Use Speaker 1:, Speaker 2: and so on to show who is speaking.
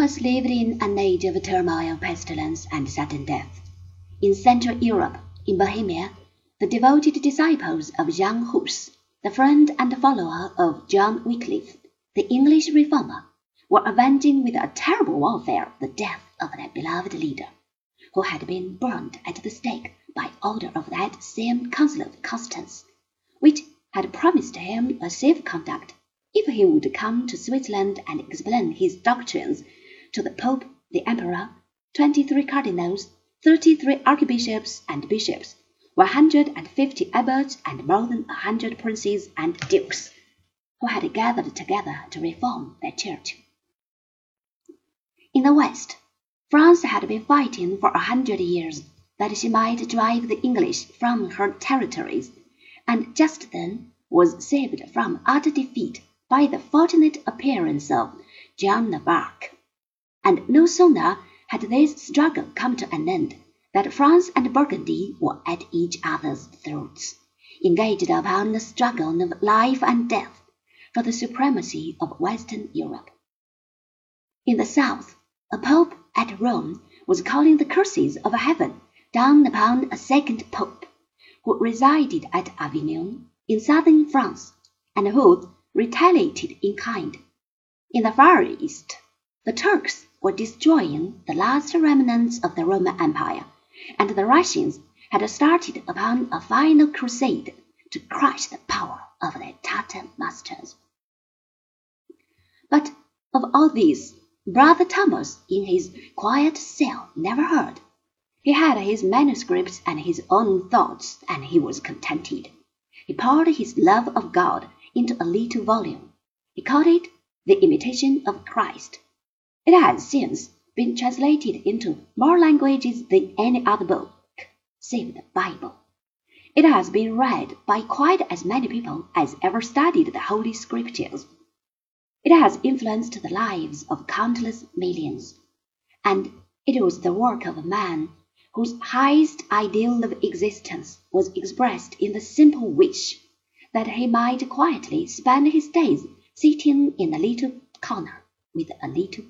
Speaker 1: Thomas lived in an age of turmoil, pestilence, and sudden death. In Central Europe, in Bohemia, the devoted disciples of Jan Hus, the friend and follower of John Wycliffe, the English reformer, were avenging with a terrible warfare the death of their beloved leader, who had been burned at the stake by order of that same Council of Constance, which had promised him a safe conduct if he would come to Switzerland and explain his doctrines to the Pope, the Emperor, twenty-three cardinals, thirty-three archbishops and bishops, one hundred and fifty abbots, and more than a hundred princes and dukes, who had gathered together to reform their church. In the West, France had been fighting for a hundred years that she might drive the English from her territories, and just then was saved from utter defeat by the fortunate appearance of Joan of Arc. And no sooner had this struggle come to an end that France and Burgundy were at each other's throats, engaged upon a struggle of life and death for the supremacy of Western Europe. In the south, a pope at Rome was calling the curses of heaven down upon a second pope, who resided at Avignon in southern France, and who retaliated in kind. In the Far East, the Turks were destroying the last remnants of the Roman Empire, and the Russians had started upon a final crusade to crush the power of their Tartar masters. But of all this, Brother Thomas in his quiet cell never heard. He had his manuscripts and his own thoughts, and he was contented. He poured his love of God into a little volume. He called it The Imitation of Christ. It has since been translated into more languages than any other book, save the Bible. It has been read by quite as many people as ever studied the Holy Scriptures. It has influenced the lives of countless millions, and it was the work of a man whose highest ideal of existence was expressed in the simple wish that he might quietly spend his days sitting in a little corner with a little.